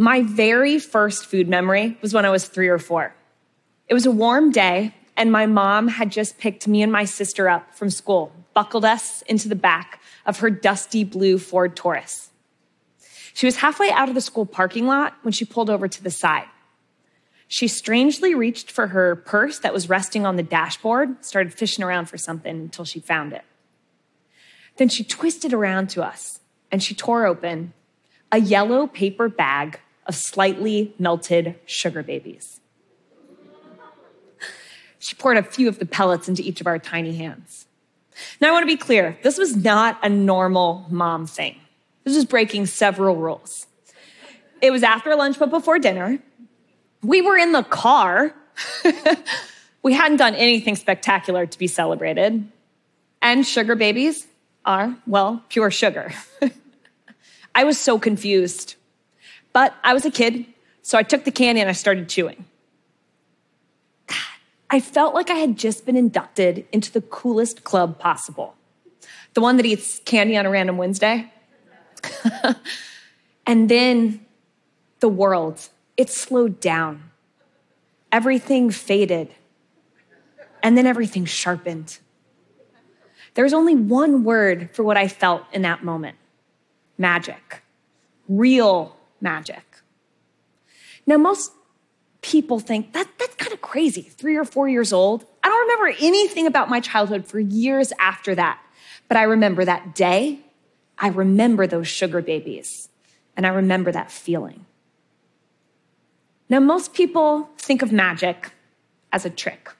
My very first food memory was when I was three or four. It was a warm day, and my mom had just picked me and my sister up from school, buckled us into the back of her dusty blue Ford Taurus. She was halfway out of the school parking lot when she pulled over to the side. She strangely reached for her purse that was resting on the dashboard, started fishing around for something until she found it. Then she twisted around to us and she tore open a yellow paper bag of slightly melted sugar babies. She poured a few of the pellets into each of our tiny hands. Now, I want to be clear this was not a normal mom thing. This was breaking several rules. It was after lunch, but before dinner. We were in the car. we hadn't done anything spectacular to be celebrated. And sugar babies are, well, pure sugar. I was so confused. But I was a kid, so I took the candy and I started chewing. I felt like I had just been inducted into the coolest club possible the one that eats candy on a random Wednesday. and then the world, it slowed down. Everything faded. And then everything sharpened. There was only one word for what I felt in that moment magic, real magic. Now, most people think that that's kind of crazy, three or four years old. I don't remember anything about my childhood for years after that, but I remember that day. I remember those sugar babies, and I remember that feeling. Now, most people think of magic as a trick,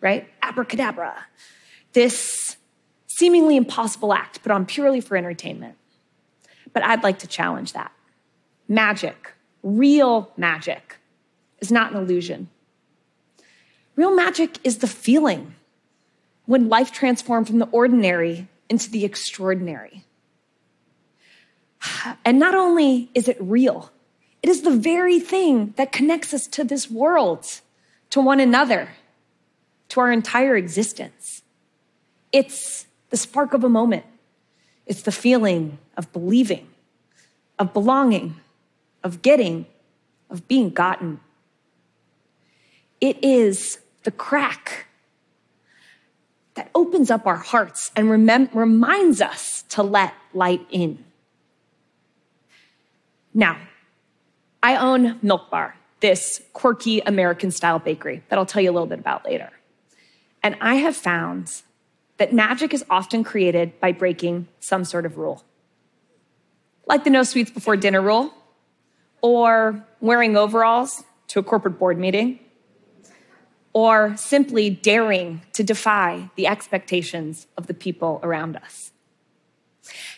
right? Abracadabra, this seemingly impossible act put on purely for entertainment. But I'd like to challenge that. Magic, real magic, is not an illusion. Real magic is the feeling when life transformed from the ordinary into the extraordinary. And not only is it real, it is the very thing that connects us to this world, to one another, to our entire existence. It's the spark of a moment, it's the feeling of believing, of belonging, of getting, of being gotten. It is the crack that opens up our hearts and reminds us to let light in. Now, I own Milk Bar, this quirky American style bakery that I'll tell you a little bit about later. And I have found that magic is often created by breaking some sort of rule, like the no sweets before dinner rule, or wearing overalls to a corporate board meeting, or simply daring to defy the expectations of the people around us.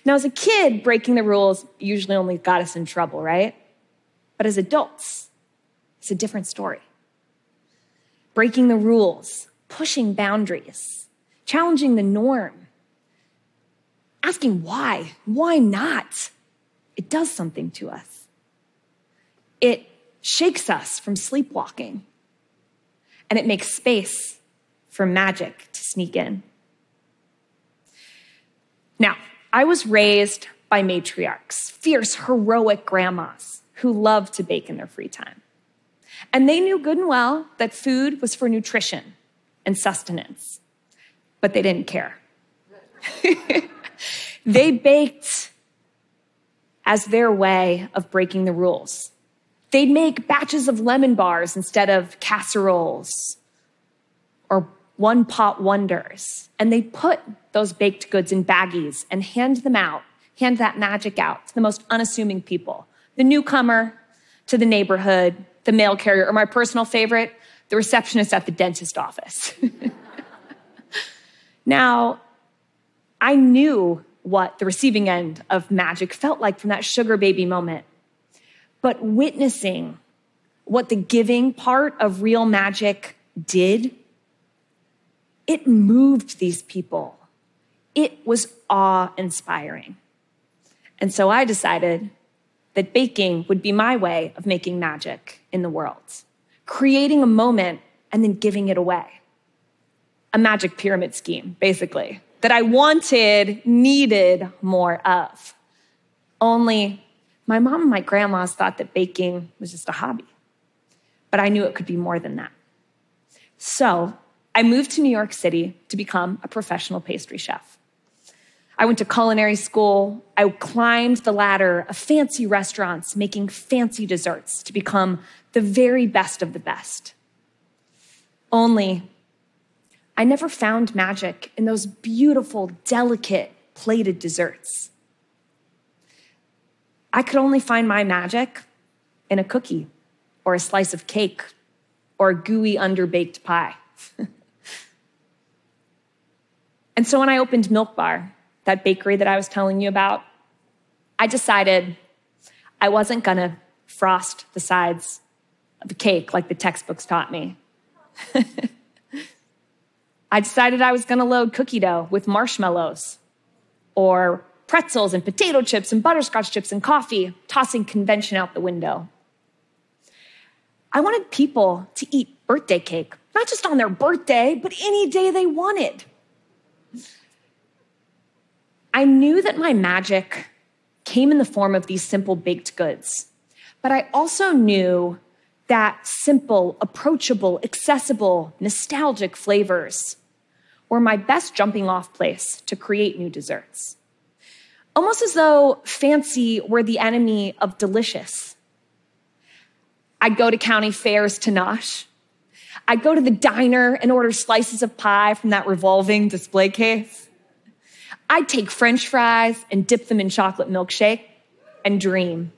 Now, as a kid, breaking the rules usually only got us in trouble, right? But as adults, it's a different story. Breaking the rules, pushing boundaries, challenging the norm, asking why, why not? It does something to us. It shakes us from sleepwalking and it makes space for magic to sneak in. Now, I was raised by matriarchs, fierce, heroic grandmas who loved to bake in their free time. And they knew good and well that food was for nutrition and sustenance, but they didn't care. they baked as their way of breaking the rules. They'd make batches of lemon bars instead of casseroles or one pot wonders. And they'd put those baked goods in baggies and hand them out, hand that magic out to the most unassuming people the newcomer to the neighborhood, the mail carrier, or my personal favorite, the receptionist at the dentist office. now, I knew what the receiving end of magic felt like from that sugar baby moment but witnessing what the giving part of real magic did, it moved these people. It was awe inspiring. And so I decided that baking would be my way of making magic in the world, creating a moment and then giving it away. A magic pyramid scheme, basically, that I wanted, needed more of. Only My mom and my grandmas thought that baking was just a hobby, but I knew it could be more than that. So I moved to New York City to become a professional pastry chef. I went to culinary school. I climbed the ladder of fancy restaurants making fancy desserts to become the very best of the best. Only I never found magic in those beautiful, delicate, plated desserts. I could only find my magic in a cookie or a slice of cake or a gooey underbaked pie. and so when I opened Milk Bar, that bakery that I was telling you about, I decided I wasn't gonna frost the sides of the cake like the textbooks taught me. I decided I was gonna load cookie dough with marshmallows or pretzels and potato chips and butterscotch chips and coffee, tossing convention out the window. I wanted people to eat birthday cake, not just on their birthday, but any day they wanted. I knew that my magic came in the form of these simple baked goods, but I also knew that simple, approachable, accessible, nostalgic flavors were my best jumping off place to create new desserts almost as though fancy were the enemy of delicious. I'd go to county fairs to nosh. I'd go to the diner and order slices of pie from that revolving display case. I'd take french fries and dip them in chocolate milkshake and dream.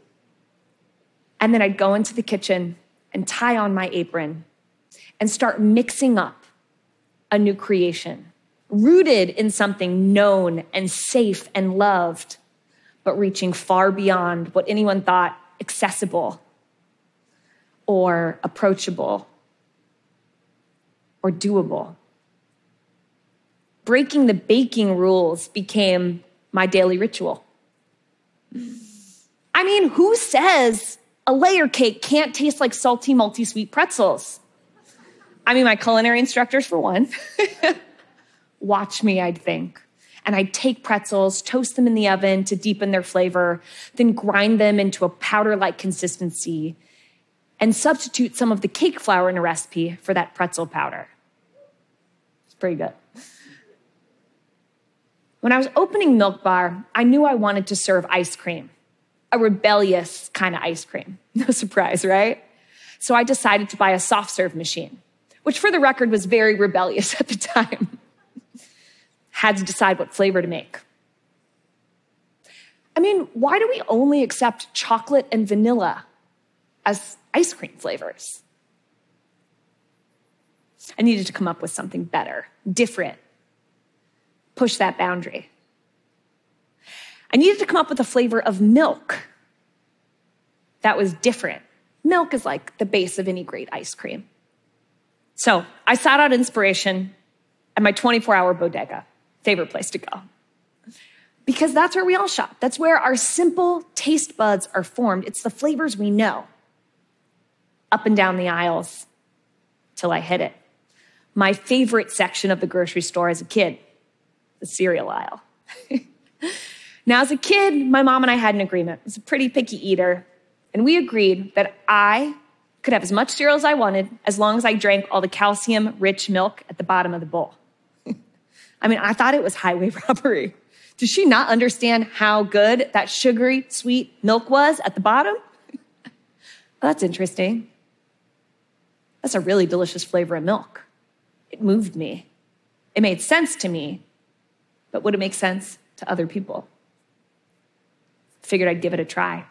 And then I'd go into the kitchen and tie on my apron and start mixing up a new creation rooted in something known and safe and loved, but reaching far beyond what anyone thought accessible or approachable or doable. Breaking the baking rules became my daily ritual. I mean, who says a layer cake can't taste like salty, multi sweet pretzels? I mean, my culinary instructors, for one. Watch me, I'd think. And I'd take pretzels, toast them in the oven to deepen their flavor, then grind them into a powder like consistency, and substitute some of the cake flour in a recipe for that pretzel powder. It's pretty good. When I was opening Milk Bar, I knew I wanted to serve ice cream, a rebellious kind of ice cream. No surprise, right? So I decided to buy a soft serve machine, which for the record was very rebellious at the time had to decide what flavor to make. I mean, why do we only accept chocolate and vanilla as ice cream flavors? I needed to come up with something better, different, push that boundary. I needed to come up with a flavor of milk that was different. Milk is like the base of any great ice cream. So I sought out inspiration at my 24 hour bodega favorite place to go. Because that's where we all shop. That's where our simple taste buds are formed. It's the flavors we know. Up and down the aisles till I hit it. My favorite section of the grocery store as a kid, the cereal aisle. now, as a kid, my mom and I had an agreement. I was a pretty picky eater, and we agreed that I could have as much cereal as I wanted as long as I drank all the calcium rich milk at the bottom of the bowl. I mean, I thought it was highway robbery. Does she not understand how good that sugary, sweet milk was at the bottom? well, that's interesting. That's a really delicious flavor of milk. It moved me. It made sense to me, but would it make sense to other people? Figured I'd give it a try.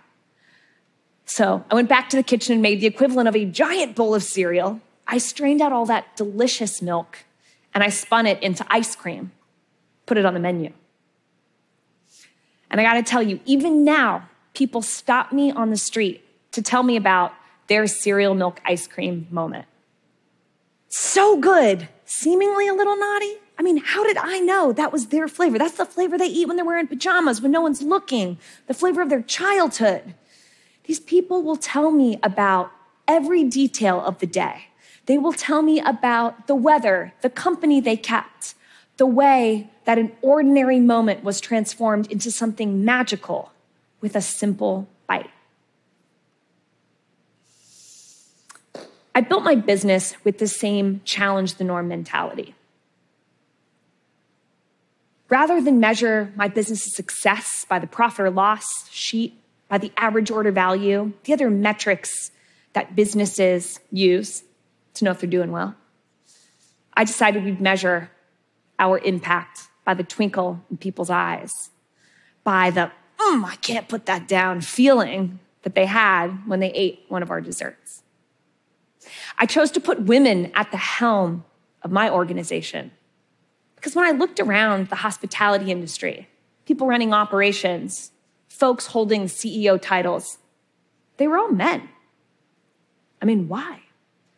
So I went back to the kitchen and made the equivalent of a giant bowl of cereal. I strained out all that delicious milk and I spun it into ice cream, put it on the menu. And I gotta tell you, even now, people stop me on the street to tell me about their cereal milk ice cream moment. So good, seemingly a little naughty. I mean, how did I know that was their flavor? That's the flavor they eat when they're wearing pajamas, when no one's looking, the flavor of their childhood. These people will tell me about every detail of the day. They will tell me about the weather, the company they kept, the way that an ordinary moment was transformed into something magical with a simple bite. I built my business with the same challenge the norm mentality. Rather than measure my business's success by the profit or loss sheet, by the average order value, the other metrics that businesses use to know if they're doing well, I decided we'd measure our impact by the twinkle in people's eyes, by the, mm, I can't put that down feeling that they had when they ate one of our desserts. I chose to put women at the helm of my organization because when I looked around the hospitality industry, people running operations, folks holding CEO titles, they were all men. I mean, why?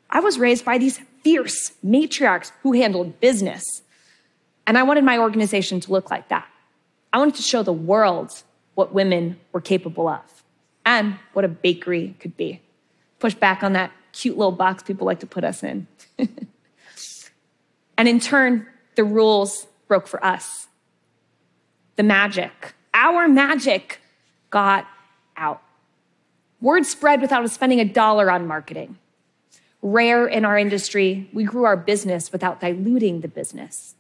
I was raised by these fierce matriarchs who handled business. And I wanted my organization to look like that. I wanted to show the world what women were capable of and what a bakery could be. Push back on that cute little box people like to put us in. and in turn, the rules broke for us. The magic, our magic, got out. Word spread without us spending a dollar on marketing. Rare in our industry, we grew our business without diluting the business.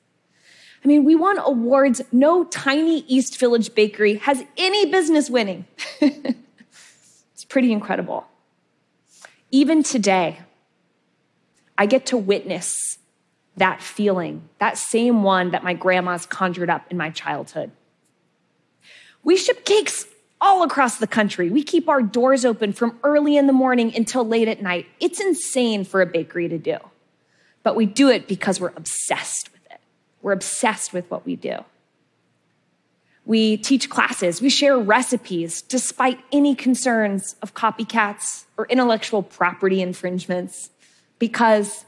I mean, we won awards no tiny East Village bakery has any business winning. it's pretty incredible. Even today, I get to witness that feeling, that same one that my grandma's conjured up in my childhood. We ship cakes all across the country. We keep our doors open from early in the morning until late at night. It's insane for a bakery to do, but we do it because we're obsessed with it. We're obsessed with what we do. We teach classes, we share recipes despite any concerns of copycats or intellectual property infringements because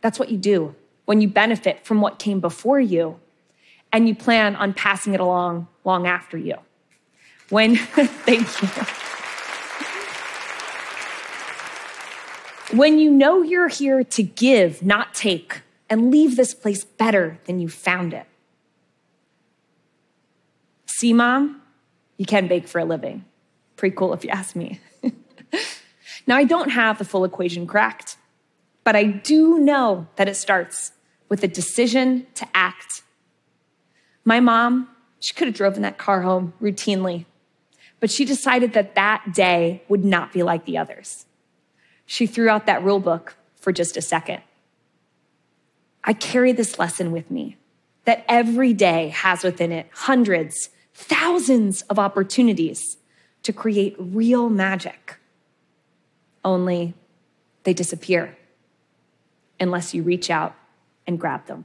that's what you do when you benefit from what came before you and you plan on passing it along long after you. When, thank you. When you know you're here to give, not take, and leave this place better than you found it. See, mom, you can bake for a living. Pretty cool if you ask me. now, I don't have the full equation cracked. But I do know that it starts with a decision to act. My mom, she could have driven that car home routinely, but she decided that that day would not be like the others. She threw out that rule book for just a second. I carry this lesson with me that every day has within it hundreds, thousands of opportunities to create real magic. Only they disappear unless you reach out and grab them.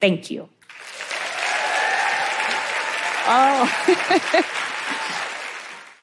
Thank you. Oh.